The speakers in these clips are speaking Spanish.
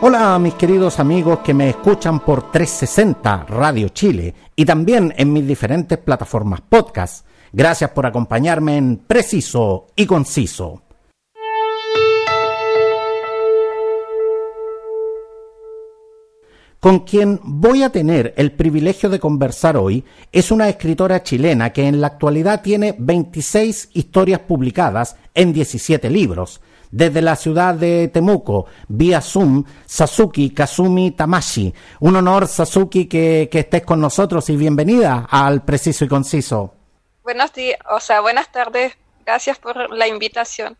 Hola mis queridos amigos que me escuchan por 360 Radio Chile y también en mis diferentes plataformas podcast. Gracias por acompañarme en Preciso y Conciso. Con quien voy a tener el privilegio de conversar hoy es una escritora chilena que en la actualidad tiene 26 historias publicadas en 17 libros desde la ciudad de Temuco, vía Zoom, Sasuki Kazumi Tamashi. Un honor, Sasuki, que, que estés con nosotros y bienvenida al Preciso y Conciso. Buenos días, o sea, buenas tardes. Gracias por la invitación.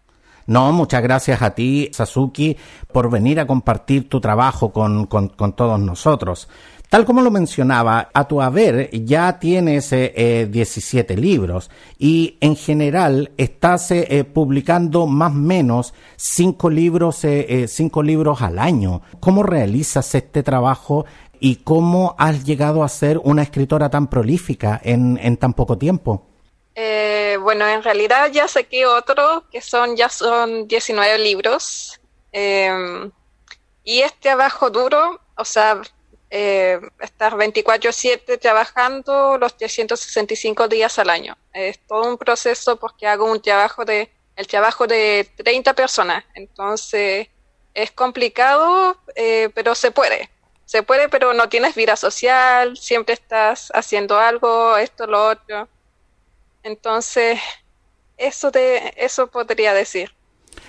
No, muchas gracias a ti, Sasuki, por venir a compartir tu trabajo con, con, con todos nosotros. Tal como lo mencionaba, a tu haber ya tienes eh, 17 libros y en general estás eh, publicando más o menos 5 libros, eh, cinco libros al año. ¿Cómo realizas este trabajo y cómo has llegado a ser una escritora tan prolífica en, en tan poco tiempo? Eh, bueno, en realidad ya saqué otro, que son ya son 19 libros. Eh, y este abajo duro, o sea, eh, estar 24/7 trabajando los 365 días al año. Es todo un proceso porque hago un trabajo de el trabajo de 30 personas, entonces es complicado, eh, pero se puede. Se puede, pero no tienes vida social, siempre estás haciendo algo, esto, lo otro. Entonces, eso, de, eso podría decir.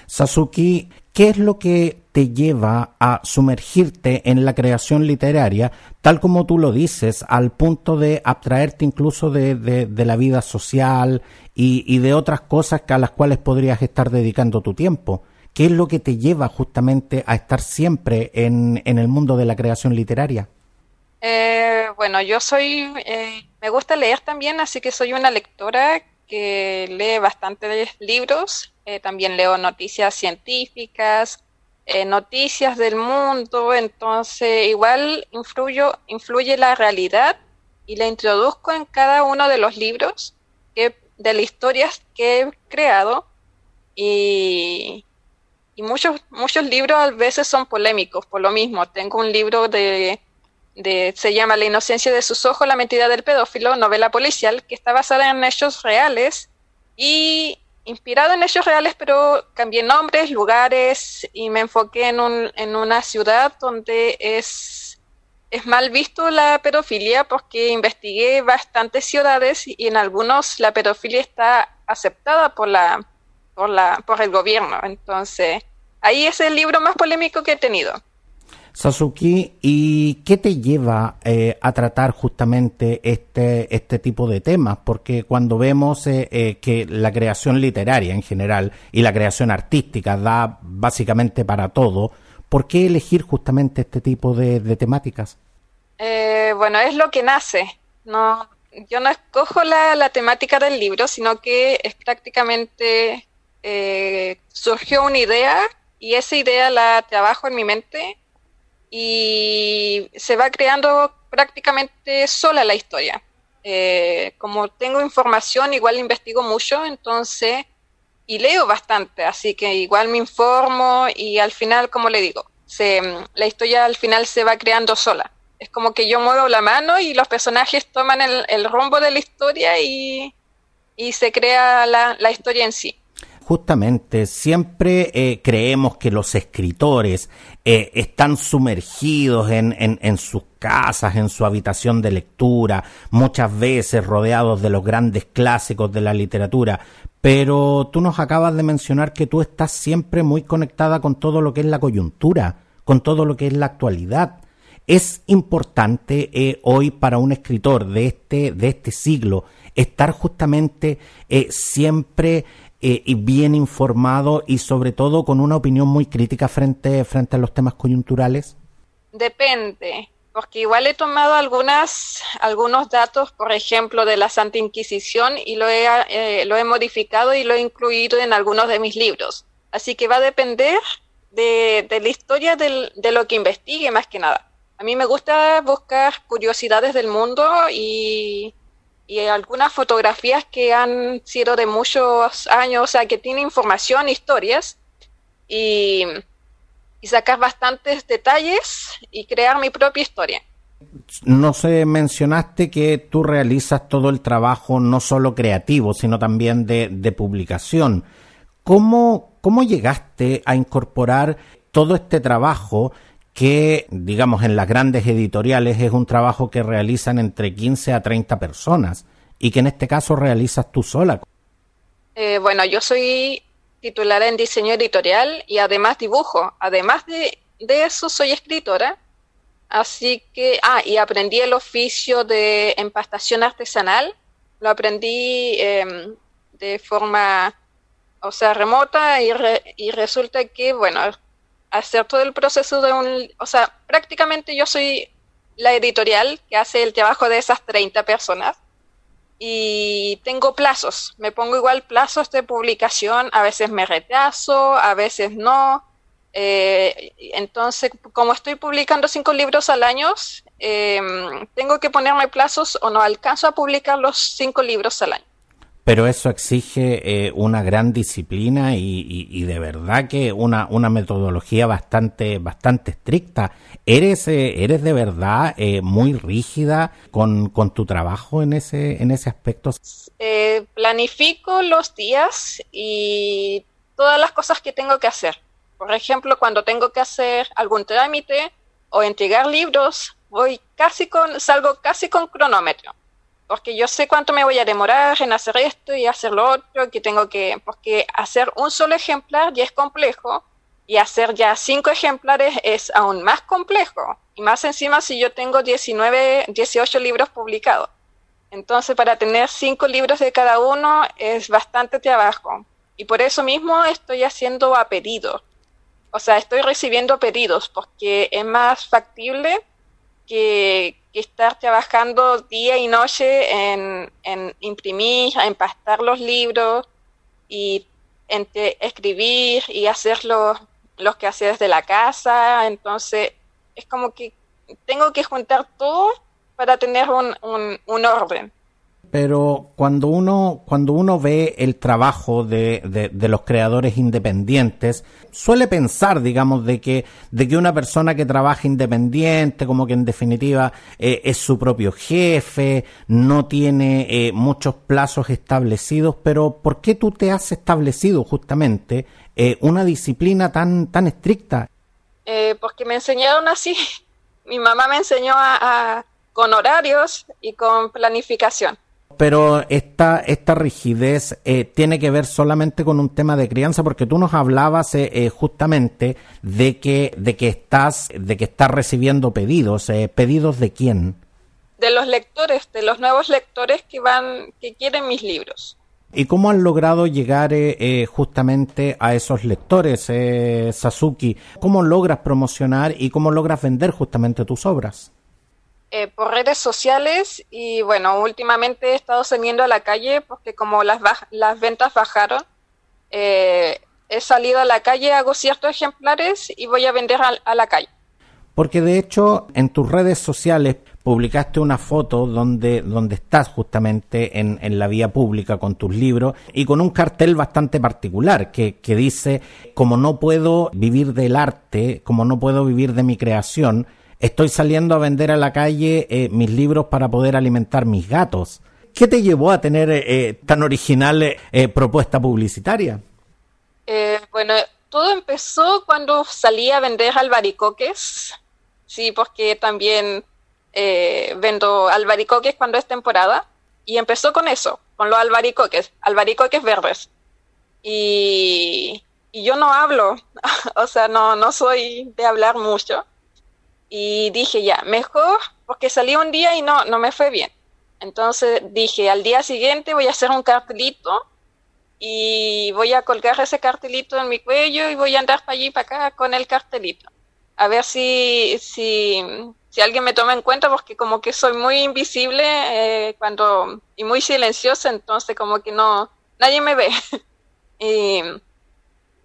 Sasuki, ¿qué es lo que te lleva a sumergirte en la creación literaria, tal como tú lo dices, al punto de abstraerte incluso de, de, la vida social y, y, de otras cosas a las cuales podrías estar dedicando tu tiempo? ¿Qué es lo que te lleva justamente a estar siempre en, en el mundo de la creación literaria? Eh, bueno, yo soy, eh, me gusta leer también, así que soy una lectora que lee bastantes libros, eh, también leo noticias científicas, eh, noticias del mundo, entonces igual influyo, influye la realidad y la introduzco en cada uno de los libros de las historias que he creado y, y muchos, muchos libros a veces son polémicos por lo mismo. Tengo un libro de, de, se llama La inocencia de sus ojos, la mentira del pedófilo, novela policial, que está basada en hechos reales y inspirado en hechos reales, pero cambié nombres, lugares y me enfoqué en, un, en una ciudad donde es, es mal visto la pedofilia porque investigué bastantes ciudades y en algunos la pedofilia está aceptada por la por la por el gobierno. Entonces, ahí es el libro más polémico que he tenido. Sasuki, ¿y qué te lleva eh, a tratar justamente este, este tipo de temas? Porque cuando vemos eh, eh, que la creación literaria en general y la creación artística da básicamente para todo, ¿por qué elegir justamente este tipo de, de temáticas? Bueno, es lo que nace. No, yo no escojo la, la temática del libro, sino que es prácticamente surgió una idea y esa idea la trabajo en mi mente y se va creando prácticamente sola la historia. Eh, como tengo información, igual investigo mucho, entonces, y leo bastante, así que igual me informo y al final, como le digo, se, la historia al final se va creando sola. Es como que yo muevo la mano y los personajes toman el, el rumbo de la historia y, y se crea la, la historia en sí justamente siempre eh, creemos que los escritores eh, están sumergidos en, en, en, sus casas, en su habitación de lectura, muchas veces rodeados de los grandes clásicos de la literatura, pero tú nos acabas de mencionar que tú estás siempre muy conectada con todo lo que es la coyuntura, con todo lo que es la actualidad. Es importante eh, hoy para un escritor de este, de este siglo estar justamente eh, siempre eh, y bien informado y sobre todo con una opinión muy crítica frente, frente a los temas coyunturales? Depende. porque igual he tomado algunas, algunos datos, por ejemplo, de la Santa Inquisición y lo he, eh, lo he modificado y lo he incluido en algunos de mis libros. Así que va a depender de, la historia de lo que investigue más que nada. A mí me gusta buscar curiosidades del mundo y, y algunas fotografías que han sido de muchos años, o sea, que tienen información, historias, y y sacar bastantes detalles y crear mi propia historia. No sé, mencionaste que tú realizas todo el trabajo no solo creativo, sino también de, publicación. ¿Cómo, ¿Cómo llegaste a incorporar todo este trabajo que, digamos, en las grandes editoriales es un trabajo que realizan entre 15 a 30 personas y que en este caso realizas tú sola? Eh, bueno, yo soy titular en diseño editorial y además dibujo. Además de, eso, soy escritora. Así que, ah, y aprendí el oficio de empastación artesanal. Lo aprendí em, de forma, o sea, remota y, y resulta que, bueno, hacer todo el proceso de un, o sea, prácticamente yo soy la editorial que hace el trabajo de esas 30 personas y tengo plazos, me pongo igual plazos de publicación, a veces me retraso, a veces no. Eh, entonces, como estoy publicando cinco libros al año, em, tengo que ponerme plazos o no alcanzo a publicar los cinco libros al año. Pero eso exige eh, una gran disciplina y, de verdad que una, una metodología bastante, bastante estricta. ¿Eres, eh, eres de verdad eh, muy rígida con, con, tu trabajo en ese, en ese aspecto? planifico los días y todas las cosas que tengo que hacer. Por ejemplo, cuando tengo que hacer algún trámite o entregar libros, voy casi con, salgo casi con cronómetro porque yo sé cuánto me voy a demorar en hacer esto y hacer lo otro, que tengo que, porque hacer un solo ejemplar ya es complejo y hacer ya cinco ejemplares es aún más complejo. Y más encima si yo tengo 19, 18 libros publicados. Entonces para tener cinco libros de cada uno es bastante trabajo. Y por eso mismo estoy haciendo a pedido. O sea, estoy recibiendo pedidos porque es más factible que, estar trabajando día y noche en, en imprimir, empastar los libros y escribir y hacer los, los quehaceres de la casa. Entonces, es como que tengo que juntar todo para tener un, un orden pero cuando uno, cuando uno ve el trabajo de, de, los creadores independientes, suele pensar, digamos, de que, de que una persona que trabaja independiente, como que en definitiva eh, es su propio jefe, no tiene eh, muchos plazos establecidos, pero ¿por qué tú te has establecido justamente eh, una disciplina tan, tan estricta? porque me enseñaron así. Mi mamá me enseñó a, con horarios y con planificación pero esta, esta rigidez eh, tiene que ver solamente con un tema de crianza, porque tú nos hablabas eh, eh, justamente de que, de que estás, de que estás recibiendo pedidos, pedidos de quién? De los lectores, de los nuevos lectores que van, que quieren mis libros. ¿Y cómo han logrado llegar justamente a esos lectores, Sasuki? ¿Cómo logras promocionar y cómo logras vender justamente tus obras? Eh, por redes sociales y bueno, últimamente he estado saliendo a la calle porque como las, las ventas bajaron, eh, he salido a la calle, hago ciertos ejemplares y voy a vender a, la calle. Porque de hecho en tus redes sociales publicaste una foto donde, donde estás justamente en, en, la vía pública con tus libros y con un cartel bastante particular que, que dice, como no puedo vivir del arte, como no puedo vivir de mi creación, Estoy saliendo a vender a la calle eh, mis libros para poder alimentar mis gatos. ¿Qué te llevó a tener eh, eh, tan original propuesta publicitaria? bueno, todo empezó cuando salí a vender albaricoques. Sí, porque también vendo albaricoques cuando es temporada. Y empezó con eso, con los albaricoques, albaricoques verdes. Y, y yo no hablo, o sea, no, no soy de hablar mucho y dije ya, mejor porque salí un día y no, no me fue bien. Entonces dije, al día siguiente voy a hacer un cartelito y voy a colgar ese cartelito en mi cuello y voy a andar para allí para acá con el cartelito. A ver si, si, si alguien me toma en cuenta, porque como que soy muy invisible eh, cuando y muy silenciosa, entonces como que no, nadie me ve. y,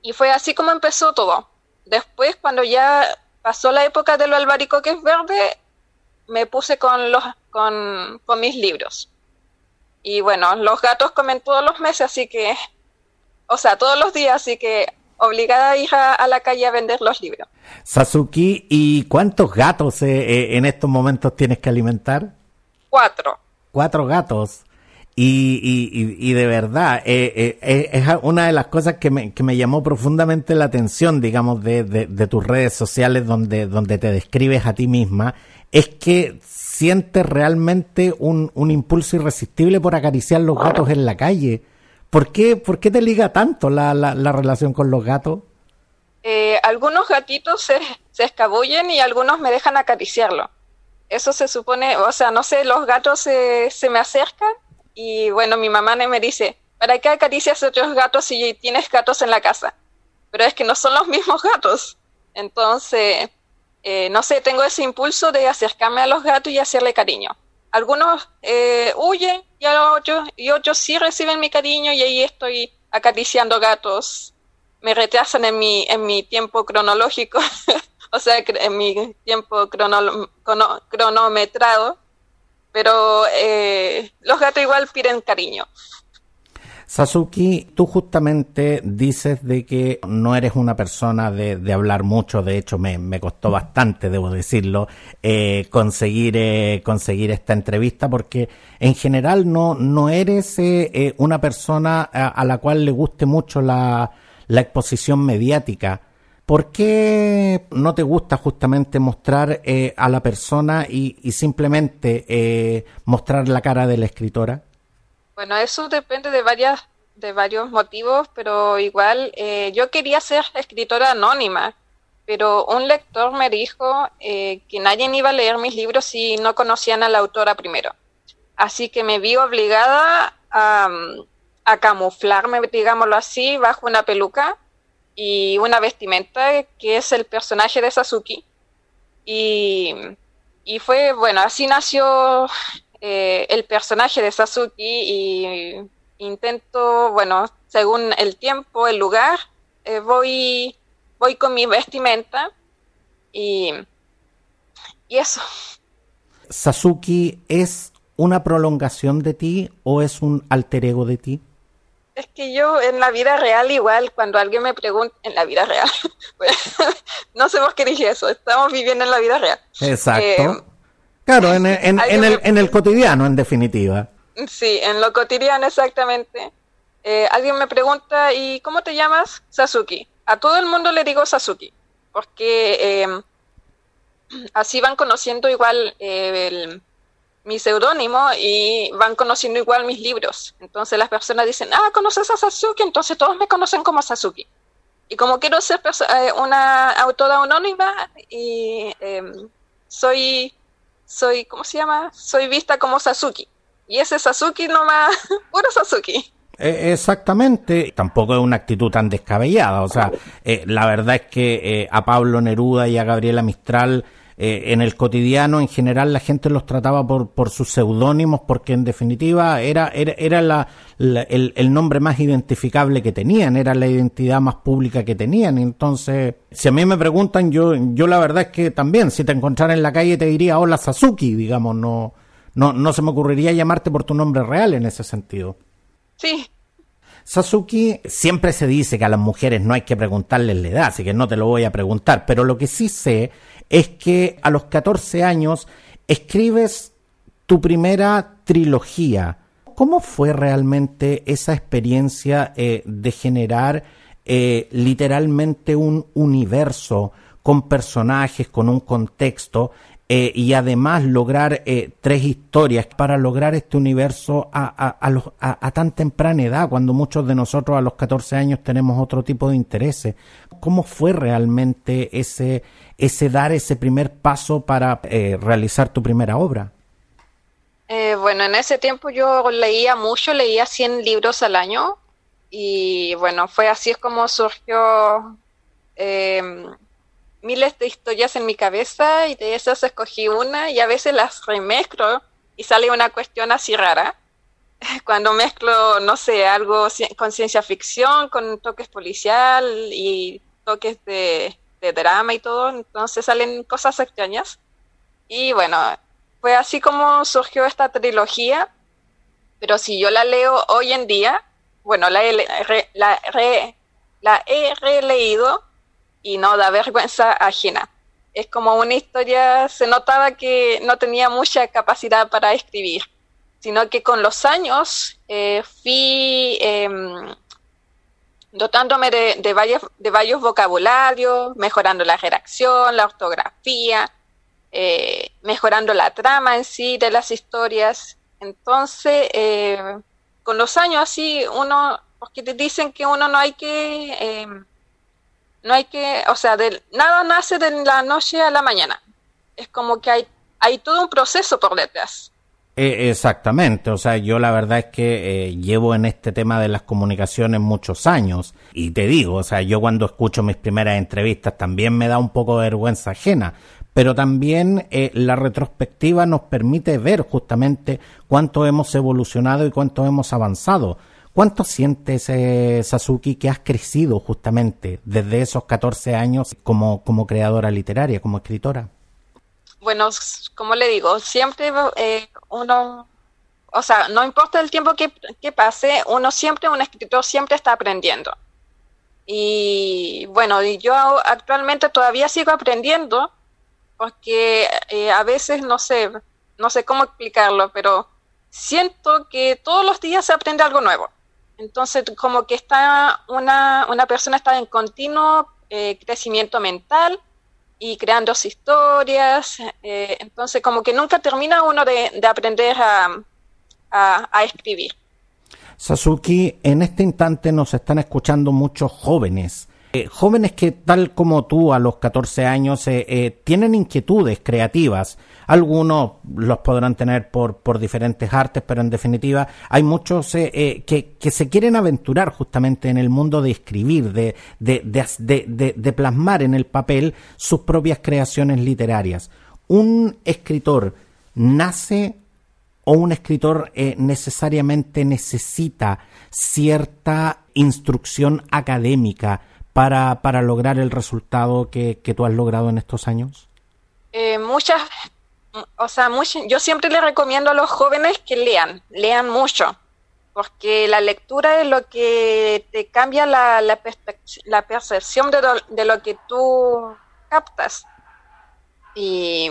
y fue así como empezó todo. Después, cuando ya pasó la época de lo albaricoque es verde, me puse con, los, con, con mis libros. Y bueno, los gatos comen todos los meses, así que, o sea, todos los días, así que obligada a ir a, la calle a vender los libros. Sasuki, ¿y cuántos gatos eh, eh, en estos momentos tienes que alimentar? Cuatro. Cuatro gatos. Y, de verdad, eh, es una de las cosas que me, que me llamó profundamente la atención, digamos, de, de, de, tus redes sociales donde, donde te describes a ti misma, es que sientes realmente un, un impulso irresistible por acariciar los gatos en la calle. ¿Por qué, por qué te liga tanto la, la, relación con los gatos? Eh, algunos gatitos se, se escabullen y algunos me dejan acariciarlo. Eso se supone, o sea, no sé, los gatos se, se me acercan y bueno, mi mamá me dice, ¿para qué acaricias a otros gatos si tienes gatos en la casa? Pero es que no son los mismos gatos. Entonces, eh, no sé, tengo ese impulso de acercarme a los gatos y hacerle cariño. Algunos eh, huyen y, otros, y otros sí reciben mi cariño y ahí estoy acariciando gatos. Me retrasan en mi, en mi tiempo cronológico, o sea, en mi tiempo cronometrado, pero eh, los gatos igual piden cariño. Sasuki, tú justamente dices de que no eres una persona de, de hablar mucho, de hecho me, me, costó bastante, debo decirlo, eh, conseguir, eh, conseguir esta entrevista porque en general no, no eres eh, eh una persona a, a, la cual le guste mucho la, la exposición mediática. ¿Por qué no te gusta justamente mostrar eh, a la persona y, simplemente eh, mostrar la cara de la escritora? Bueno, eso depende de varias de varios motivos, pero igual eh, yo quería ser escritora anónima, pero un lector me dijo eh, que nadie iba a leer mis libros si no conocían a la autora primero. Así que me vi obligada a camuflarme, digámoslo así, bajo una peluca y una vestimenta que es el personaje de Sasuke. Y, y fue, bueno, así nació eh, el personaje de Sasuke y intento, bueno, según el tiempo, el lugar, eh, voy, voy con mi vestimenta y, y eso. Sasuke es una prolongación de ti o es un alter ego de ti? Es que yo en la vida real igual, cuando alguien me pregunta, en la vida real, no sé por qué dije eso, estamos viviendo en la vida real. Exacto. Eh, Claro, en, en, en, el, en el cotidiano, en definitiva. Sí, en lo cotidiano exactamente. Eh, alguien me pregunta, ¿y cómo te llamas? Sasuki. A todo el mundo le digo Sasuki, porque eh, así van conociendo igual eh, el, mi seudónimo y van conociendo igual mis libros. Entonces las personas dicen, ah, ¿conoces a Sasuki? Entonces todos me conocen como Sasuki. Y como quiero ser eh, una autora anónima y em, soy soy, ¿cómo se llama? Soy vista como Sasuki. Y ese Sasuki nomás, puro Sasuki. Eh, exactamente, tampoco es una actitud tan descabellada, o sea, eh, la verdad es que eh, a Pablo Neruda y a Gabriela Mistral eh, en el cotidiano en general la gente los trataba por, por sus seudónimos porque en definitiva era, era, era la, la, el, el, nombre más identificable que tenían, era la identidad más pública que tenían. Entonces, si a mí me preguntan, yo, yo la verdad es que también, si te encontrara en la calle te diría, hola Sasuki, digamos, no, no, no se me ocurriría llamarte por tu nombre real en ese sentido. Sí, Sasuki, siempre se dice que a las mujeres no hay que preguntarles la edad, así que no te lo voy a preguntar, pero lo que sí sé es que a los 14 años escribes tu primera trilogía. ¿Cómo fue realmente esa experiencia eh, de generar eh, literalmente un universo con personajes, con un contexto eh, y además lograr tres historias para lograr este universo a, a, a, los, a, tan temprana edad, cuando muchos de nosotros a los 14 años tenemos otro tipo de intereses. ¿Cómo fue realmente ese, ese dar ese primer paso para eh, realizar tu primera obra? Eh, bueno, en ese tiempo yo leía mucho, leía 100 libros al año y bueno, fue así es como surgió eh, miles de historias en mi cabeza y de esas escogí una y a veces las remezclo y sale una cuestión así rara. Cuando mezclo, no sé, algo con ciencia ficción, con toques policial y toques de, de drama y todo, entonces salen cosas extrañas. Y bueno, fue así como surgió esta trilogía, pero si yo la leo hoy en día, bueno, la he, la, la releído y no da vergüenza ajena. Es como una historia, se notaba que no tenía mucha capacidad para escribir, sino que con los años eh, fui em, dotándome de, varios vocabularios, mejorando la redacción, la ortografía, eh, mejorando la trama en sí de las historias. Entonces, eh, con los años así, uno, porque te dicen que uno no hay que, eh, no hay que, o sea, de, nada nace de la noche a la mañana. Es como que hay, hay todo un proceso por detrás. Exactamente, o sea, yo la verdad es que llevo en este tema de las comunicaciones muchos años y te digo, o sea, yo cuando escucho mis primeras entrevistas también me da un poco de vergüenza ajena, pero también eh, la retrospectiva nos permite ver justamente cuánto hemos evolucionado y cuánto hemos avanzado. ¿Cuánto sientes, eh, Sasuki, que has crecido justamente desde esos 14 años como, como creadora literaria, como escritora? Bueno, como le digo, siempre eh, uno, o sea, no importa el tiempo que, que pase, uno siempre, un escritor siempre está aprendiendo. Y bueno, yo actualmente todavía sigo aprendiendo, porque eh, a veces no sé, no sé cómo explicarlo, pero siento que todos los días se aprende algo nuevo. Entonces, como que está una, una persona está en continuo eh, crecimiento mental y creando historias. Eh, entonces, como que nunca termina uno de, de aprender a, escribir. Sasuki, en este instante nos están escuchando muchos jóvenes eh, jóvenes que, tal como tú, a los 14 años, eh, eh, tienen inquietudes creativas. Algunos los podrán tener por, por diferentes artes, pero en definitiva hay muchos que, que, se quieren aventurar justamente en el mundo de escribir, de, de, de, de plasmar en el papel sus propias creaciones literarias. Un escritor nace o un escritor necesariamente necesita cierta instrucción académica para, para lograr el resultado que, que tú has logrado en estos años? Eh, muchas, o sea, yo siempre le recomiendo a los jóvenes que lean, lean mucho, porque la lectura es lo que te cambia la, la, la percepción de lo, de lo que tú captas. Y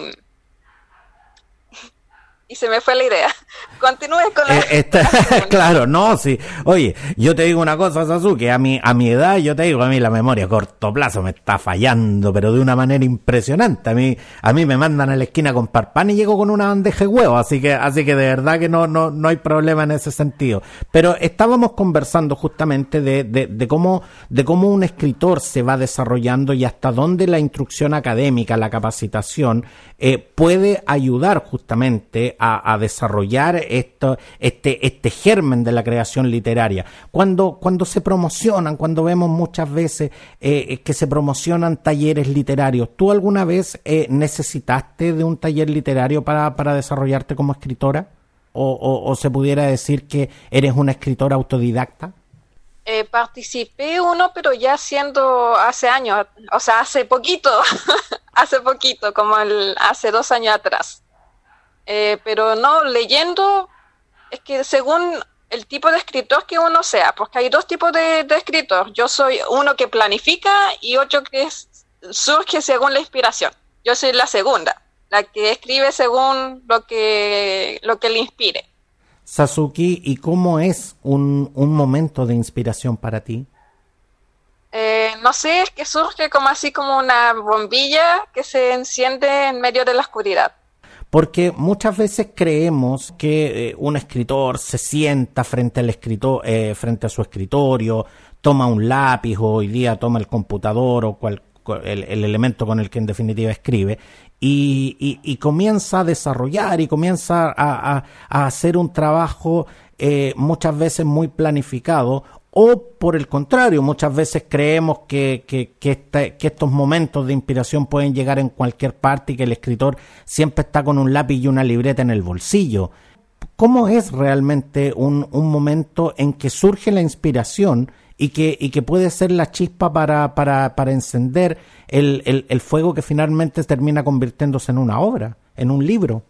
y se me fue la idea. Continúe con la... Eh, claro, no, sí. Oye, yo te digo una cosa, Sasuke, a mi, a mi edad, yo te digo, a mí la memoria a corto plazo me está fallando, pero de una manera impresionante. A mí, a mí me mandan a la esquina con parpán y llego con una bandeja de huevo, así que, así que de verdad que no, no, no hay problema en ese sentido. Pero estábamos conversando justamente de, de, de cómo, de cómo un escritor se va desarrollando y hasta dónde la instrucción académica, la capacitación, eh, puede ayudar justamente a, desarrollar esto, este, este germen de la creación literaria. Cuando, cuando se promocionan, cuando vemos muchas veces eh, eh, que se promocionan talleres literarios, ¿tú alguna vez eh, necesitaste de un taller literario para, para desarrollarte como escritora? O, o, se pudiera decir que eres una escritora autodidacta? Participé uno, pero ya siendo hace años, o sea, hace poquito, hace poquito, como el, hace dos años atrás. Eh, pero no, leyendo, es que según el tipo de escritor que uno sea, porque hay dos tipos de, escritor. Yo soy uno que planifica y otro que surge según la inspiración. Yo soy la segunda, la que escribe según lo que, lo que le inspire. Sasuki, ¿y cómo es un, un momento de inspiración para ti? Eh, no sé, es que surge como así como una bombilla que se enciende en medio de la oscuridad porque muchas veces creemos que eh, un escritor se sienta frente al escritor, eh, frente a su escritorio, toma un lápiz o hoy día toma el computador o cual, el, elemento con el que en definitiva escribe y, comienza a desarrollar y comienza a, hacer un trabajo eh, muchas veces muy planificado O por el contrario, muchas veces creemos que, que, que, estos momentos de inspiración pueden llegar en cualquier parte y que el escritor siempre está con un lápiz y una libreta en el bolsillo. ¿Cómo es realmente un momento en que surge la inspiración y que, y que puede ser la chispa para, para, para encender el, el, el fuego que finalmente termina convirtiéndose en una obra, en un libro?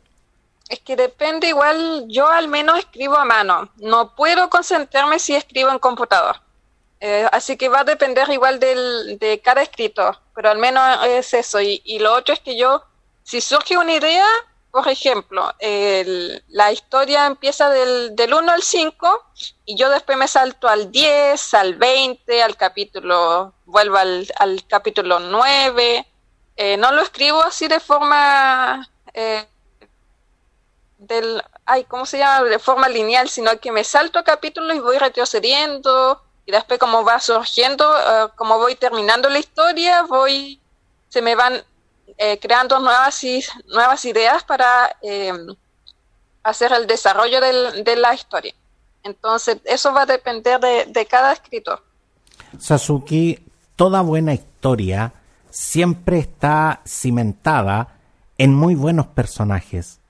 Es que depende igual, yo al menos escribo a mano, no puedo concentrarme si escribo en computador. Eh, así que va a depender igual del, de cada escritor, pero al menos es eso. Y, lo otro es que yo, si surge una idea, por ejemplo, la historia empieza del, del 1 al 5 y yo después me salto al 10, al 20, al capítulo, vuelvo al, al capítulo 9. Eh, no lo escribo así de forma... Eh, del, ay, ¿cómo se llama? De forma lineal, sino que me salto capítulos y voy retrocediendo y después como va surgiendo, eh, como voy terminando la historia, voy, se me van eh, creando nuevas, nuevas ideas para eh, hacer el desarrollo del, de la historia. Entonces, eso va a depender de, cada escritor. Sasuki, toda buena historia siempre está cimentada en muy buenos personajes.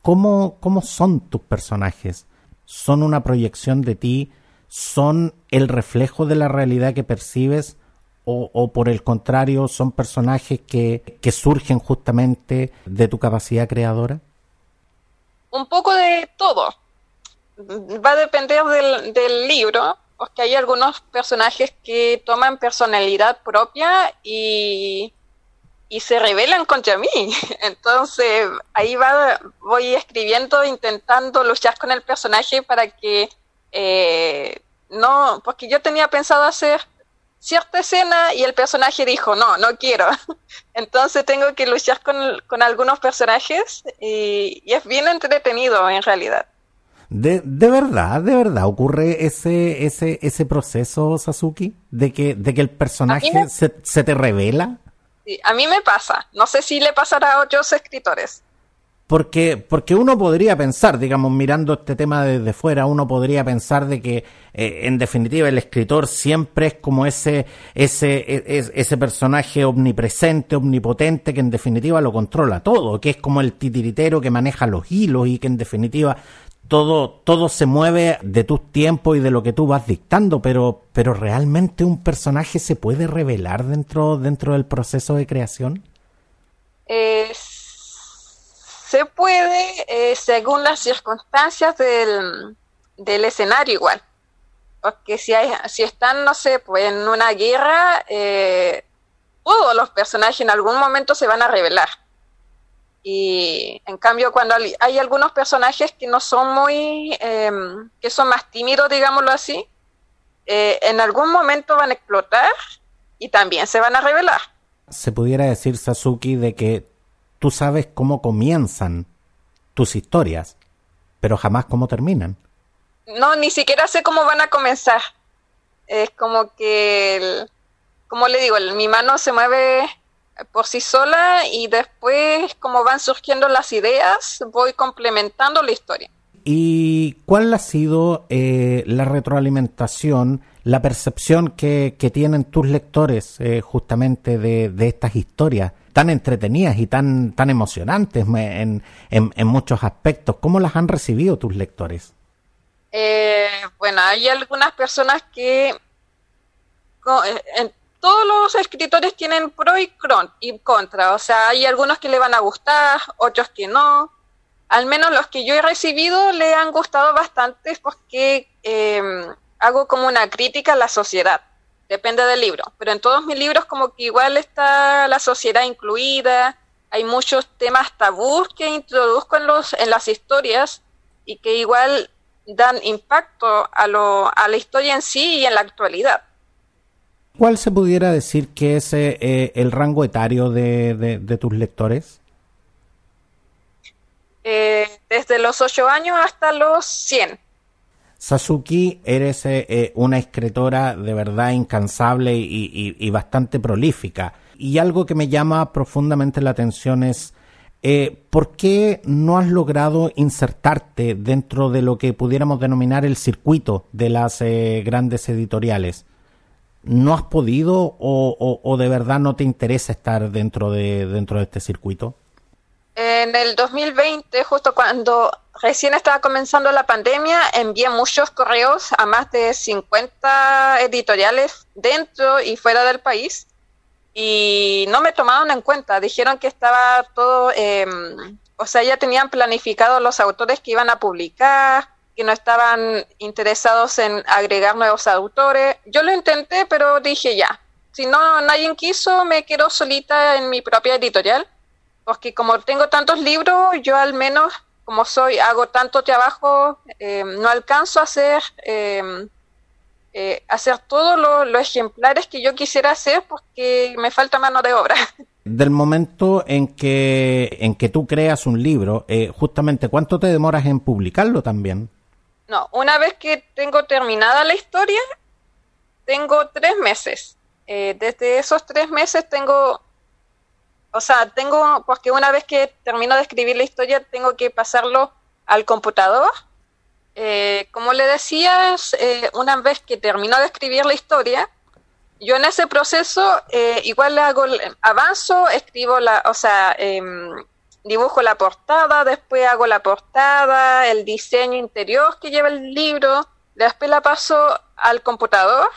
¿Cómo, ¿Cómo son tus personajes? ¿Son una proyección de ti? ¿Son el reflejo de la realidad que percibes? O, por el contrario, son personajes que, que, surgen justamente de tu capacidad creadora? Un poco de todo. Va a depender del, del libro, porque hay algunos personajes que toman personalidad propia y y se rebelan contra mí. Entonces ahí va, voy escribiendo, intentando luchar con el personaje para que eh, no, porque yo tenía pensado hacer cierta escena y el personaje dijo, no, no quiero. Entonces tengo que luchar con, con algunos personajes y, es bien entretenido en realidad. De, de verdad, de verdad, ocurre ese, ese, ese proceso, Sasuki, de que, de que el personaje se, se te revela a mí me pasa. No sé si le pasará a otros escritores. Porque, porque uno podría pensar, digamos, mirando este tema desde fuera, uno podría pensar de que, eh, en definitiva, el escritor siempre es como ese, ese, e, ese personaje omnipresente, omnipotente, que en definitiva lo controla todo, que es como el titiritero que maneja los hilos y que en definitiva todo, todo se mueve de tus tiempos y de lo que tú vas dictando, pero, pero realmente un personaje se puede revelar dentro, dentro del proceso de creación? Se puede eh, según las circunstancias del, del, escenario igual. Porque si, hay, si están, no sé, pues en una guerra, eh, todos los personajes en algún momento se van a revelar y en cambio, cuando hay algunos personajes que no son muy, em, que son más tímidos, digámoslo así, eh, en algún momento van a explotar y también se van a revelar. Se pudiera decir, Sasuki, de que tú sabes cómo comienzan tus historias, pero jamás cómo terminan. No, ni siquiera sé cómo van a comenzar. Es como que, como le digo, mi mano se mueve por sí sola y después, como van surgiendo las ideas, voy complementando la historia. ¿Y cuál ha sido eh, la retroalimentación, la percepción que, tienen tus lectores eh, justamente de, estas historias tan entretenidas y tan, tan emocionantes en, muchos aspectos? ¿Cómo las han recibido tus lectores? Eh, bueno, hay algunas personas que todos los escritores tienen pro y, contra, o sea, hay algunos que le van a gustar, otros que no. Al menos los que yo he recibido le han gustado bastante porque hago como una crítica a la sociedad, depende del libro, pero en todos mis libros como que igual está la sociedad incluida, hay muchos temas tabús que introduzco en, los, en las historias y que igual dan impacto a, lo, a la historia en sí y en la actualidad. ¿Cuál se pudiera decir que es eh, eh, el rango etario de, tus lectores? Eh, desde los 8 años hasta los 100. Sasuki, eres una escritora de verdad incansable y, bastante prolífica. Y algo que me llama profundamente la atención es eh, ¿por qué no has logrado insertarte dentro de lo que pudiéramos denominar el circuito de las eh, grandes editoriales? ¿No has podido o, de verdad no te interesa estar dentro de, dentro de este circuito? En el 2020, justo cuando recién estaba comenzando la pandemia, envié muchos correos a más de 50 editoriales dentro y fuera del país y no me tomaron en cuenta. Dijeron que estaba todo, em, o sea, ya tenían planificado los autores que iban a publicar, que no estaban interesados en agregar nuevos autores. Yo lo intenté, pero dije ya, si no nadie quiso, me quedo solita en mi propia editorial, porque como tengo tantos libros, yo al menos, como soy, hago tanto trabajo, em, no alcanzo a hacer em, eh, hacer todos los ejemplares que yo quisiera hacer porque me falta mano de obra. Del momento en que, en que tú creas un libro, eh, justamente, ¿cuánto te demoras en publicarlo también? No, una vez que tengo terminada la historia, tengo tres meses. Eh, desde esos tres meses tengo, o sea, tengo, porque una vez que termino de escribir la historia, tengo que pasarlo al computador. Eh, como le decías, eh, una vez que terminó de escribir la historia, yo en ese proceso eh, igual hago, avanzo, escribo la, o sea, em, dibujo la portada, después hago la portada, el diseño interior que lleva el libro, después la paso al computador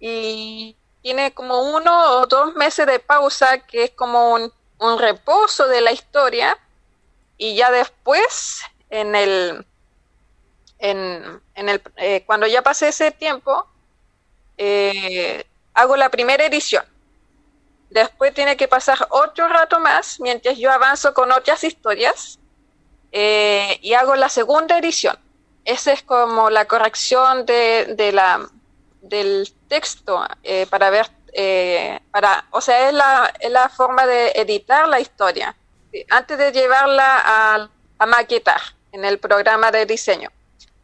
y tiene como uno o dos meses de pausa que es como un, reposo de la historia y ya después en el en, el, eh, cuando ya pasé ese tiempo, eh, hago la primera edición. Después tiene que pasar otro rato más mientras yo avanzo con otras historias eh, y hago la segunda edición. Esa es como la corrección de, de la, del texto para ver, para, o sea, es la, es la forma de editar la historia antes de llevarla a, a maquetar en el programa de diseño.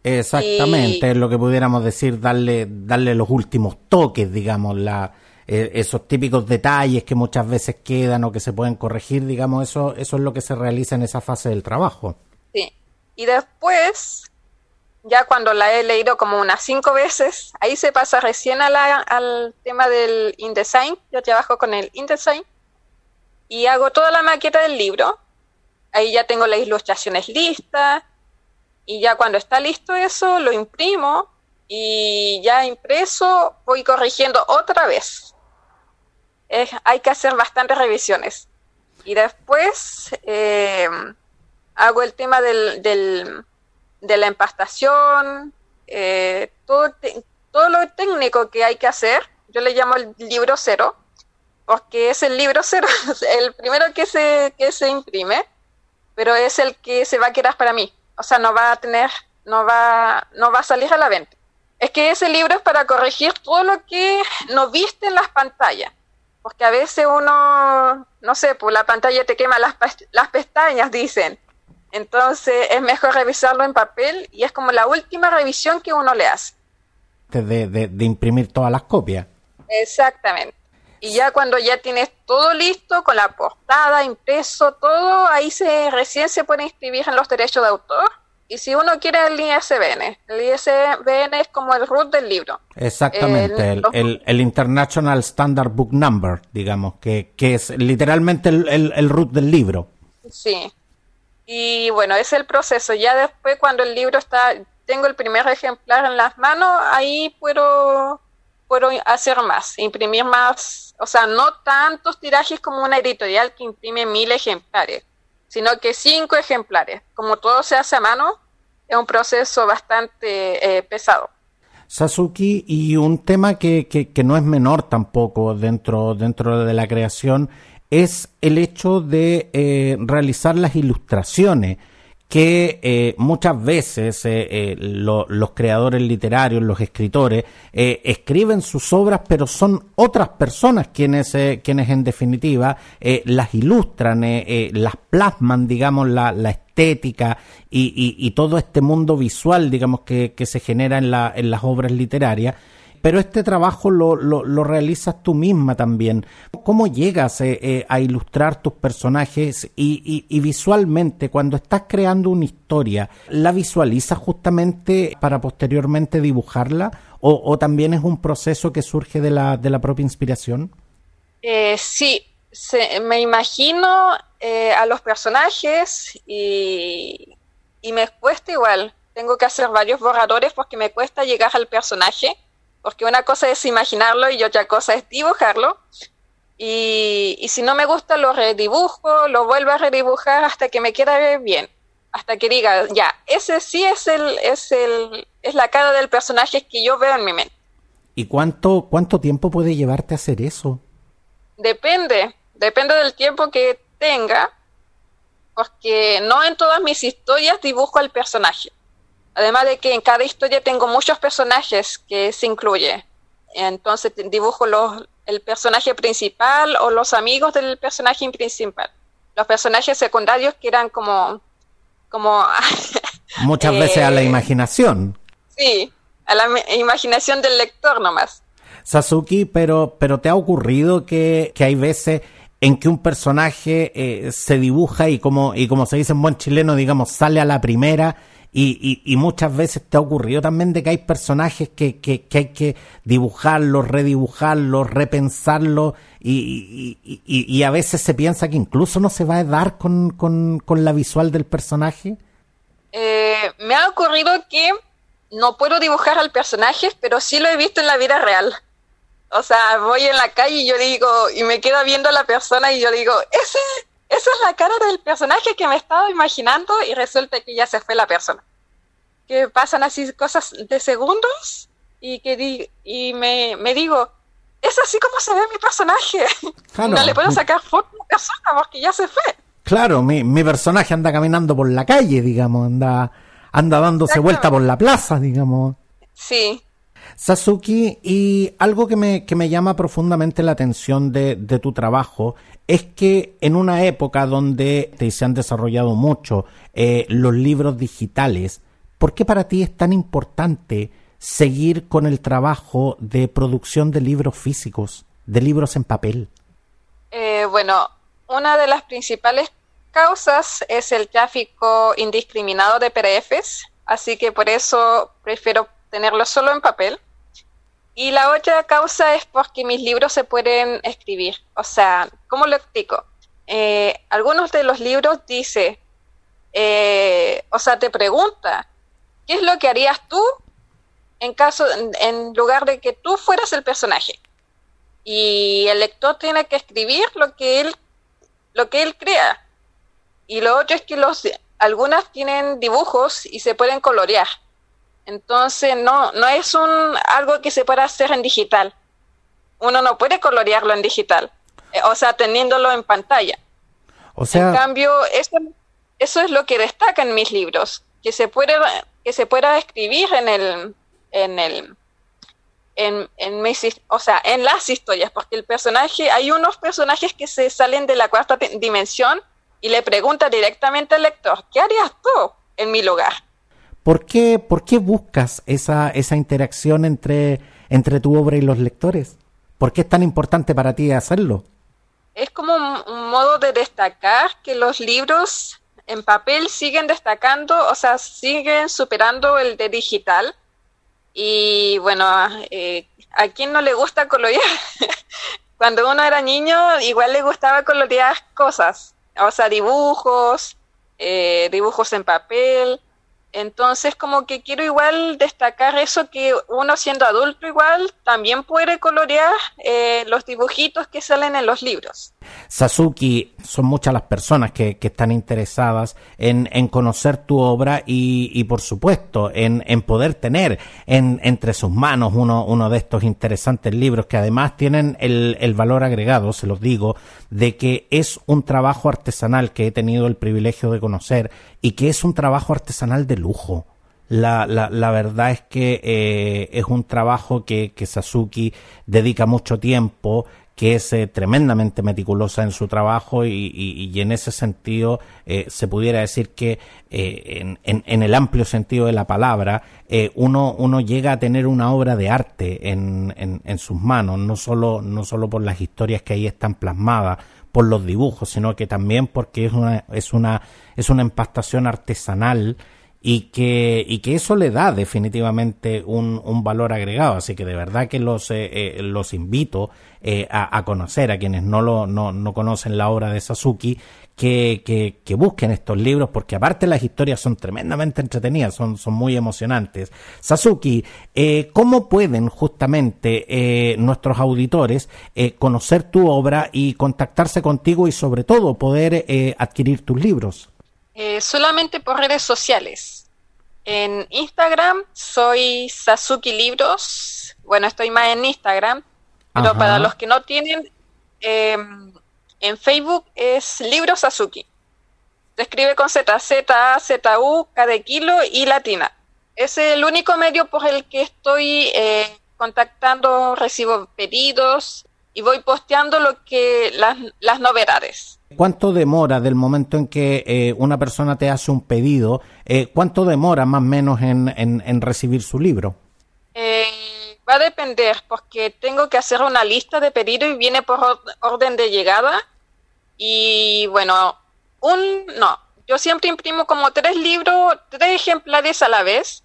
Exactamente, es lo que pudiéramos decir, darle, darle los últimos toques, digamos, la, eh, esos típicos detalles que muchas veces quedan o que se pueden corregir, digamos, eso, eso es lo que se realiza en esa fase del trabajo. Sí, y después, ya cuando la he leído como unas cinco veces, ahí se pasa recién al tema del InDesign, yo trabajo con el InDesign, y hago toda la maqueta del libro, ahí ya tengo las ilustraciones listas, y ya cuando está listo eso, lo imprimo y ya impreso voy corrigiendo otra vez. hay que hacer bastantes revisiones. Y después eh, hago el tema del, de la empastación, eh, todo, todo lo técnico que hay que hacer. Yo le llamo el libro cero, porque es el libro cero, el primero que se, que se imprime, pero es el que se va a quedar para mí o sea, no va a tener, no va, no va a salir a la venta. Es que ese libro es para corregir todo lo que no viste en las pantallas. Porque a veces uno, no sé, pues la pantalla te quema las, las pestañas, dicen. Entonces es mejor revisarlo en papel y es como la última revisión que uno le hace. De, de, de imprimir todas las copias. Exactamente. Y ya cuando ya tienes todo listo, con la portada, impreso, todo, ahí se recién se puede inscribir en los derechos de autor. Y si uno quiere el ISBN, el ISBN es como el root del libro. Exactamente, el, el, International Standard Book Number, digamos, que, que es literalmente el, el root del libro. Sí. Y bueno, es el proceso. Ya después cuando el libro está, tengo el primer ejemplar en las manos, ahí puedo puedo hacer más, imprimir más, o sea, no tantos tirajes como una editorial que imprime mil ejemplares, sino que cinco ejemplares. Como todo se hace a mano, es un proceso bastante eh, pesado. Sasuki, y un tema que, que, no es menor tampoco dentro, dentro de la creación es el hecho de eh, realizar las ilustraciones que eh, muchas veces eh, los creadores literarios, los escritores, escriben sus obras, pero son otras personas quienes, quienes en definitiva las ilustran, las plasman, digamos, la, la estética y, y, todo este mundo visual, digamos, que, que se genera en, la, en las obras literarias pero este trabajo lo, lo, realizas tú misma también. ¿Cómo llegas eh, eh, a ilustrar tus personajes y, visualmente, cuando estás creando una historia, la visualizas justamente para posteriormente dibujarla o, o también es un proceso que surge de la, de la propia inspiración? Eh, sí, me imagino eh, a los personajes y, y me cuesta igual. Tengo que hacer varios borradores porque me cuesta llegar al personaje, porque una cosa es imaginarlo y otra cosa es dibujarlo. Y, y si no me gusta, lo redibujo, lo vuelvo a redibujar hasta que me quede bien. Hasta que diga, ya, ese sí es el, es el, es la cara del personaje que yo veo en mi mente. ¿Y cuánto, cuánto tiempo puede llevarte a hacer eso? Depende, depende del tiempo que tenga, porque no en todas mis historias dibujo al personaje. Además de que en cada historia tengo muchos personajes que se incluye. Entonces dibujo los, el personaje principal o los amigos del personaje principal. Los personajes secundarios que eran como... como Muchas veces a la eh, imaginación. Sí, a la imaginación del lector nomás. Sasuki, pero, pero ¿te ha ocurrido que, que hay veces en que un personaje eh, se dibuja y como, y como se dice en buen chileno, digamos, sale a la primera y, y, muchas veces te ha ocurrido también de que hay personajes que, que, que hay que dibujarlos, redibujarlos, repensarlos y, y, a veces se piensa que incluso no se va a dar con, con, con la visual del personaje? Eh, me ha ocurrido que no puedo dibujar al personaje, pero sí lo he visto en la vida real. O sea, voy en la calle y yo digo, y me quedo viendo a la persona y yo digo, ese, esa es la cara del personaje que me estaba imaginando y resulta que ya se fue la persona. Que pasan así cosas de segundos y que di, y me, me digo, es así como se ve mi personaje. No le puedo sacar foto a la persona porque ya se fue. Claro, mi, mi personaje anda caminando por la calle, digamos, anda, anda dándose vuelta por la plaza, digamos. Sí, Sasuki, y algo que me, que me llama profundamente la atención de, de, tu trabajo es que en una época donde se han desarrollado mucho eh, los libros digitales, ¿por qué para ti es tan importante seguir con el trabajo de producción de libros físicos, de libros en papel? Eh, bueno, una de las principales causas es el tráfico indiscriminado de PDFs, así que por eso prefiero tenerlo solo en papel. Y la otra causa es porque mis libros se pueden escribir. O sea, ¿cómo lo explico? Eh, algunos de los libros dice, eh, o sea, te pregunta, ¿qué es lo que harías tú en caso, en, lugar de que tú fueras el personaje? Y el lector tiene que escribir lo que él, lo que él crea. Y lo otro es que los, algunas tienen dibujos y se pueden colorear. Entonces no, no es un algo que se pueda hacer en digital. Uno no puede colorearlo en digital, eh, o sea, teniéndolo en pantalla. O sea, en cambio, eso, eso es lo que destaca en mis libros, que se puede, que se pueda escribir en el, en el, en, en mis, o sea, en las historias, porque el personaje, hay unos personajes que se salen de la cuarta dimensión y le pregunta directamente al lector, ¿qué harías tú en mi lugar? ¿Por qué, por qué buscas esa, esa interacción entre, entre tu obra y los lectores? ¿Por qué es tan importante para ti hacerlo? Es como un, modo de destacar que los libros en papel siguen destacando, o sea, siguen superando el de digital. Y bueno, eh, ¿a quién no le gusta colorear? Cuando uno era niño, igual le gustaba colorear cosas, o sea, dibujos, eh, dibujos en papel. Entonces, como que quiero igual destacar eso que uno siendo adulto igual también puede colorear eh, los dibujitos que salen en los libros. Sasuki, son muchas las personas que, están interesadas en, conocer tu obra y, por supuesto, en, en poder tener en, entre sus manos uno, uno de estos interesantes libros que además tienen el, el valor agregado, se los digo, de que es un trabajo artesanal que he tenido el privilegio de conocer y que es un trabajo artesanal de lujo. La, la, la verdad es que eh, es un trabajo que, que Sasuki dedica mucho tiempo, que es eh, tremendamente meticulosa en su trabajo y, en ese sentido eh, se pudiera decir que eh, en, el amplio sentido de la palabra uno, uno llega a tener una obra de arte en, en, sus manos, no solo, no solo por las historias que ahí están plasmadas, por los dibujos, sino que también porque es una, es una, es una empastación artesanal y que, y que eso le da definitivamente un, un valor agregado. Así que de verdad que los, eh, eh, los invito eh, a, a, conocer a quienes no, lo, no, no conocen la obra de Sasuki, que, que, que, busquen estos libros porque aparte las historias son tremendamente entretenidas, son, son muy emocionantes. Sasuki, eh, ¿cómo pueden justamente eh, nuestros auditores eh, conocer tu obra y contactarse contigo y sobre todo poder adquirir tus libros? Eh, solamente por redes sociales. En Instagram soy Sasuki Libros. Bueno, estoy más en Instagram. Pero para los que no tienen, em, en Facebook es Libros Sasuki. Se escribe con Z, Z, A, Z, U, K de kilo y latina. Es el único medio por el que estoy eh, contactando, recibo pedidos y voy posteando lo que las, las novedades. ¿Cuánto demora del momento en que eh, una persona te hace un pedido? Eh, ¿Cuánto demora más o menos en, en, recibir su libro? Eh, va a depender, porque tengo que hacer una lista de pedidos y viene por orden de llegada. Y bueno, un no, yo siempre imprimo como tres libros, tres ejemplares a la vez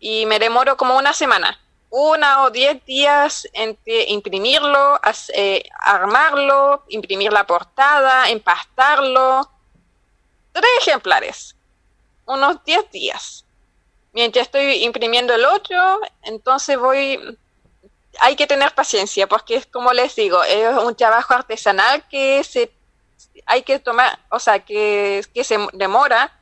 y me demoro como una semana una o diez días entre imprimirlo, eh, armarlo, imprimir la portada, empastarlo. Tres ejemplares, unos diez días. Mientras estoy imprimiendo el otro, entonces voy... Hay que tener paciencia porque es como les digo, es un trabajo artesanal que se hay que tomar, o sea, que, que se demora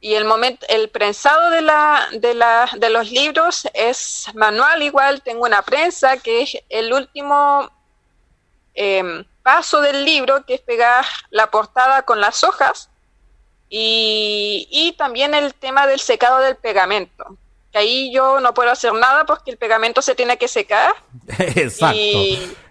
y el momento el prensado de la, de la de los libros es manual igual tengo una prensa que es el último em, paso del libro que es pegar la portada con las hojas y, y, también el tema del secado del pegamento que ahí yo no puedo hacer nada porque el pegamento se tiene que secar. Exacto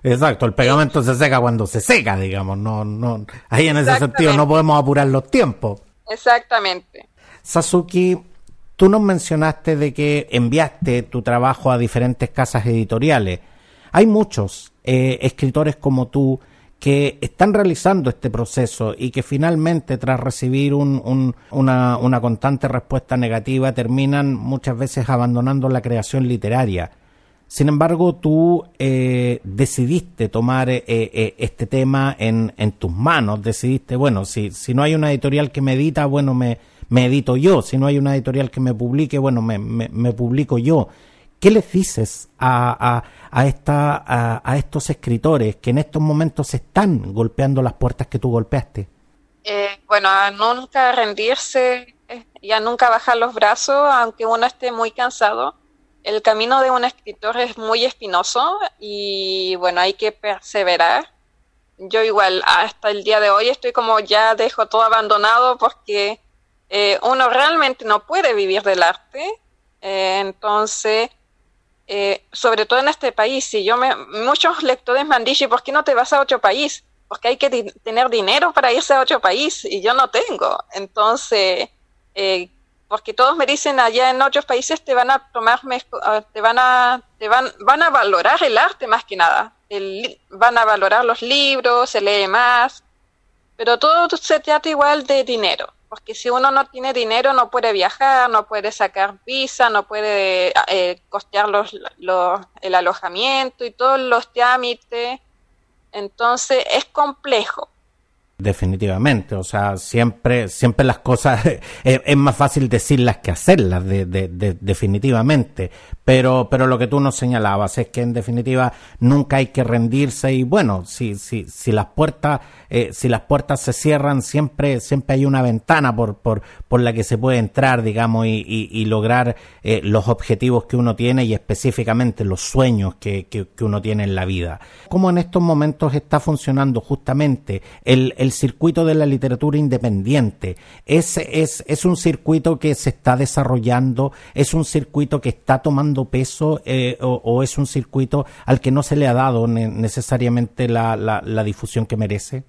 exacto el pegamento se seca cuando se seca digamos no no ahí en ese sentido no podemos apurar los tiempos. Exactamente Sasuki, tú nos mencionaste de que enviaste tu trabajo a diferentes casas editoriales. Hay muchos eh, escritores como tú que están realizando este proceso y que finalmente tras recibir una, constante respuesta negativa terminan muchas veces abandonando la creación literaria. Sin embargo, tú eh, decidiste tomar eh, este tema en, tus manos, decidiste, bueno, si, si no hay una editorial que me edita, bueno, me, me edito yo, si no hay una editorial que me publique, bueno, me, me, publico yo. ¿Qué les dices a, a, esta, a, estos escritores que en estos momentos están golpeando las puertas que tú golpeaste? Eh, bueno, a nunca rendirse eh, y a nunca bajar los brazos, aunque uno esté muy cansado. El camino de un escritor es muy espinoso y bueno, hay que perseverar. Yo igual hasta el día de hoy estoy como ya dejo todo abandonado porque eh, uno realmente no puede vivir del arte. Eh, entonces, eh, sobre todo en este país, si yo me, muchos lectores me han dicho, ¿por qué no te vas a otro país? Porque hay que tener dinero para irse a otro país y yo no tengo. Entonces, porque todos me dicen allá en otros países te van a tomar, ah, te van a, te van, van a valorar el arte más que nada. van a valorar los libros, se lee más, pero todo se trata igual de dinero porque si uno no tiene dinero no puede viajar, no puede sacar visa, no puede eh, costear los, los, el alojamiento y todos los trámites. Entonces es complejo. Definitivamente, o sea, siempre, siempre las cosas es, más fácil decirlas que hacerlas, de, de, definitivamente. Pero, pero lo que tú nos señalabas es que en definitiva nunca hay que rendirse y bueno, si, si, si las puertas, eh, si las puertas se cierran, siempre, siempre hay una ventana por, por, por la que se puede entrar, digamos, y, y, lograr eh, los objetivos que uno tiene y específicamente los sueños que, que, que, uno tiene en la vida. ¿Cómo en estos momentos está funcionando justamente el el circuito de la literatura independiente. ¿Es, es, ¿Es un circuito que se está desarrollando? ¿Es un circuito que está tomando peso? Eh, o, es un circuito al que no se le ha dado necesariamente la, la difusión que merece?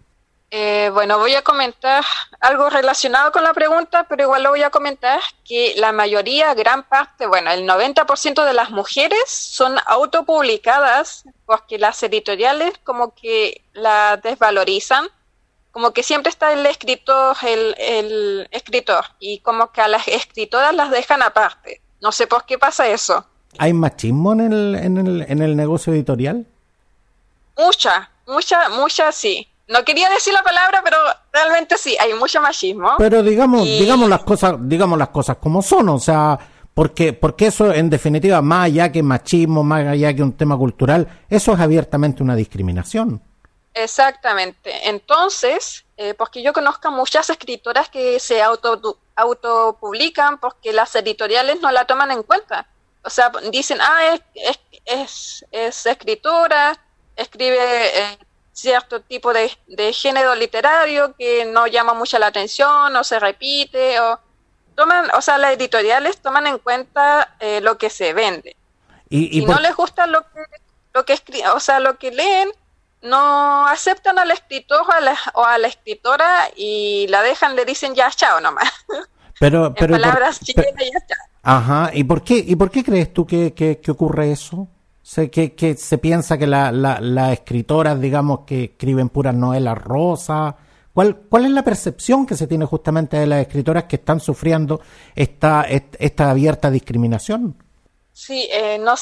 Eh, bueno, voy a comentar algo relacionado con la pregunta, pero igual lo voy a comentar que la mayoría, gran parte, bueno, el 90% de las mujeres son autopublicadas porque las editoriales como que la desvalorizan, como que siempre está el escritor, el, el escritor, y como que a las escritoras las dejan aparte. No sé por qué pasa eso. ¿Hay machismo en el, en el, en el negocio editorial? Mucha, mucha, mucha sí no quería decir la palabra, pero realmente sí, hay mucho machismo. Pero digamos, digamos las cosas, digamos las cosas como son, o sea, porque, porque eso en definitiva, más allá que machismo, más allá que un tema cultural, eso es abiertamente una discriminación. Exactamente. Entonces, eh, porque yo conozco muchas escritoras que se auto, autopublican porque las editoriales no la toman en cuenta. O sea, dicen, ah, es, es, es, escritora, escribe eh, cierto tipo de, género literario que no llama mucho la atención o se repite o toman, o sea, las editoriales toman en cuenta eh, lo que se vende. Y, si no les gusta lo que lo que o sea, lo que leen, no aceptan al escritor o a la, o a la escritora y la dejan, le dicen ya chao nomás. Pero, pero palabras ya Ajá, ¿y por qué y por qué crees tú que, que, que ocurre eso? que, que se piensa que las la, escritoras, digamos, que escriben puras novelas rosas. ¿Cuál, ¿Cuál es la percepción que se tiene justamente de las escritoras que están sufriendo esta, esta abierta discriminación? Sí, eh, no,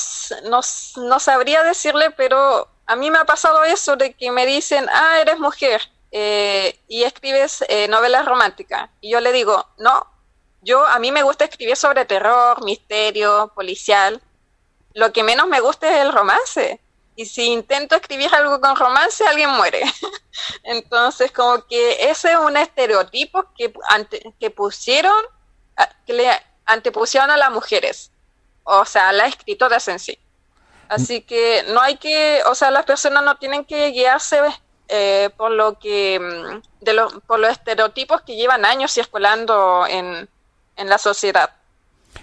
no, no, sabría decirle, pero a mí me ha pasado eso de que me dicen, ah, eres mujer eh, y escribes eh, novelas románticas. Y yo le digo, no, yo a mí me gusta escribir sobre terror, misterio, policial lo que menos me gusta es el romance. Y si intento escribir algo con romance, alguien muere. Entonces, como que ese es un estereotipo que, que pusieron, que le antepusieron a las mujeres, o sea, a las escritoras en sí. Así que no hay que, o sea, las personas no tienen que guiarse eh, por lo que, mm, de lo, por los estereotipos que llevan años circulando en, en la sociedad.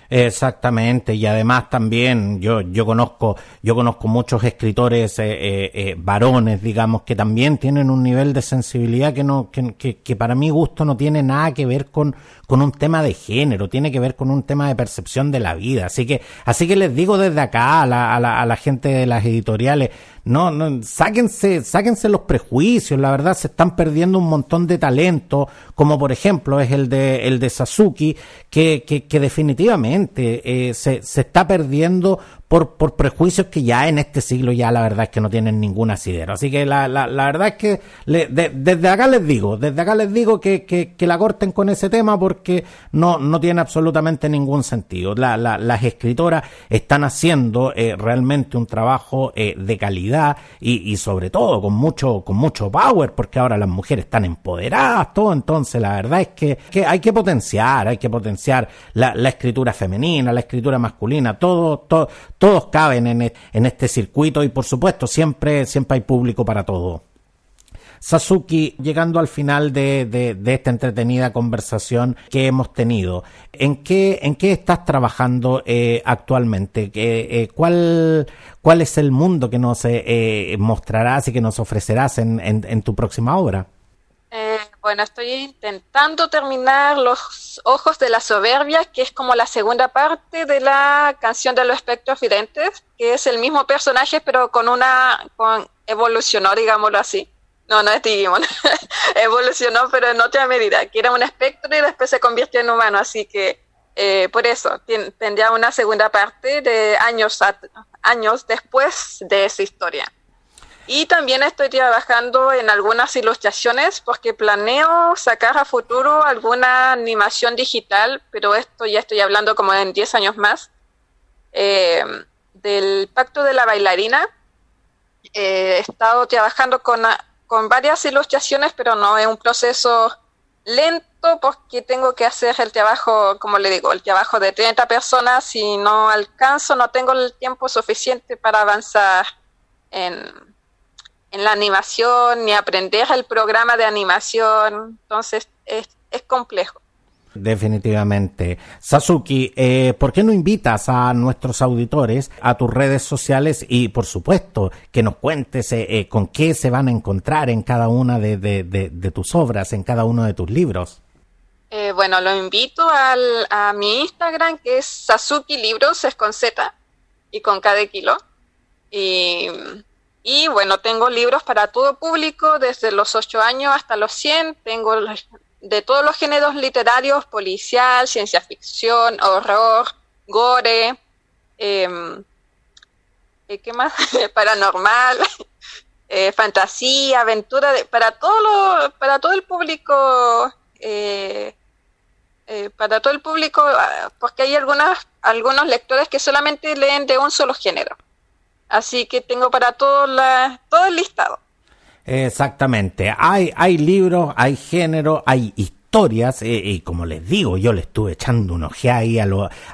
Exactamente, y además también yo, yo conozco, yo conozco muchos escritores eh, eh, eh, varones, digamos, que también tienen un nivel de sensibilidad que no, que, que, que, para mi gusto no tiene nada que ver con, con un tema de género, tiene que ver con un tema de percepción de la vida. Así que, así que les digo desde acá a la, a la, a la gente de las editoriales, no, no, sáquense, sáquense los prejuicios, la verdad se están perdiendo un montón de talento, como por ejemplo es el de, el de Sasuki, que, que, que definitivamente eh, se, se está perdiendo por, por prejuicios que ya en este siglo ya la verdad es que no tienen ningún asidero. Así que la, la, la verdad es que desde acá les digo, desde acá les digo que, que, que, la corten con ese tema porque no, no tiene absolutamente ningún sentido. La, las escritoras están haciendo eh, realmente un trabajo eh, de calidad y, y sobre todo con mucho, con mucho power porque ahora las mujeres están empoderadas, todo. Entonces la verdad es que, que hay que potenciar, hay que potenciar la escritura femenina, la escritura masculina, todo, todo todos caben en, e, en este circuito y por supuesto siempre, siempre hay público para todo. Sasuki, llegando al final de, de, esta entretenida conversación que hemos tenido, ¿en qué, en qué estás trabajando eh, actualmente? Eh, ¿cuál, ¿Cuál es el mundo que nos eh, mostrarás y que nos ofrecerás en, en tu próxima obra? Bueno, estoy intentando terminar Los Ojos de la Soberbia, que es como la segunda parte de la canción de los espectros videntes, que es el mismo personaje, pero con una. Con, evolucionó, digámoslo así. No, no es Digimon. evolucionó, pero en otra medida, que era un espectro y después se convirtió en humano, así que. Eh, por eso tendría una segunda parte de años, años después de esa historia. Y también estoy trabajando en algunas ilustraciones porque planeo sacar a futuro alguna animación digital, pero esto ya estoy hablando como en 10 años más, eh, del Pacto de la Bailarina. Eh, he estado trabajando con, con varias ilustraciones, pero no es un proceso lento porque tengo que hacer el trabajo, como le digo, el trabajo de 30 personas y no alcanzo, no tengo el tiempo suficiente para avanzar en en la animación, ni aprender el programa de animación. Entonces es, es complejo. Definitivamente. Sasuki, eh, ¿por qué no invitas a nuestros auditores a tus redes sociales y, por supuesto, que nos cuentes eh, eh, con qué se van a encontrar en cada una de, de, tus obras, en cada uno de tus libros? bueno, lo invito al, a mi Instagram, que es Sasuki Libros, es con Z y con cada kilo. Y, y bueno, tengo libros para todo público, desde los 8 años hasta los 100. Tengo de todos los géneros literarios, policial, ciencia ficción, horror, gore, em, eh, ¿qué más? Paranormal, eh, fantasía, aventura, para todo lo, para todo el público, eh, para todo el público, ah, porque hay algunas, algunos lectores que solamente leen de un solo género. Así que tengo para todo, la, todo el listado. Exactamente. Hay, hay libros, hay género, hay historias, eh, y como les digo, yo le estuve echando un oje ahí a,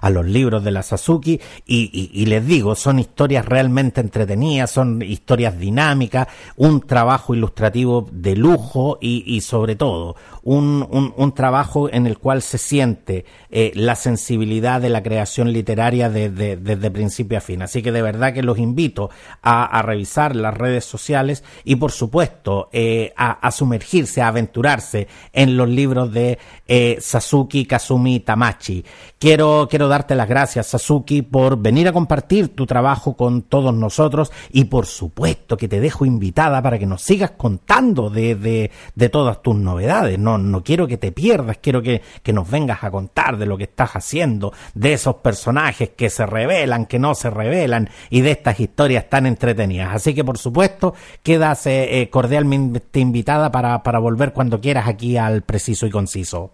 a los libros de la Sasuki, y, les digo, son historias realmente entretenidas, son historias dinámicas, un trabajo ilustrativo de lujo y, sobre todo un, un, trabajo en el cual se siente eh, la sensibilidad de la creación literaria desde, principio a fin. Así que de verdad que los invito a, a revisar las redes sociales y por supuesto eh, a, a, sumergirse, a aventurarse en los libros de eh, Sasuki Kazumi Tamachi. Quiero, quiero darte las gracias, Sasuki, por venir a compartir tu trabajo con todos nosotros y por supuesto que te dejo invitada para que nos sigas contando de, de, de todas tus novedades. No no, quiero que te pierdas, quiero que, nos vengas a contar de lo que estás haciendo, de esos personajes que se revelan, que no se revelan y de estas historias tan entretenidas. Así que por supuesto quedas eh, eh, cordialmente invitada para, para volver cuando quieras aquí al preciso y conciso.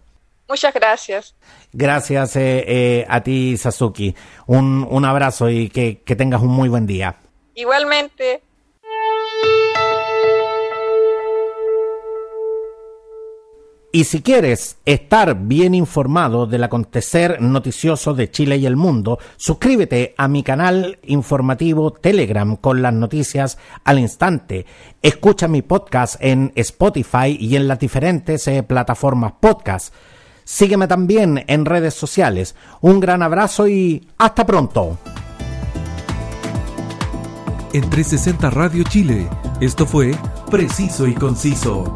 Muchas gracias. Gracias eh, a ti, Sasuki. Un, un abrazo y que, que tengas un muy buen día. Igualmente. Y si quieres estar bien informado del acontecer noticioso de Chile y el mundo, suscríbete a mi canal informativo Telegram con las noticias al instante. Escucha mi podcast en Spotify y en las diferentes eh, plataformas podcast. Sígueme también en redes sociales. Un gran abrazo y hasta pronto. En 360 Radio Chile, esto fue Preciso y Conciso.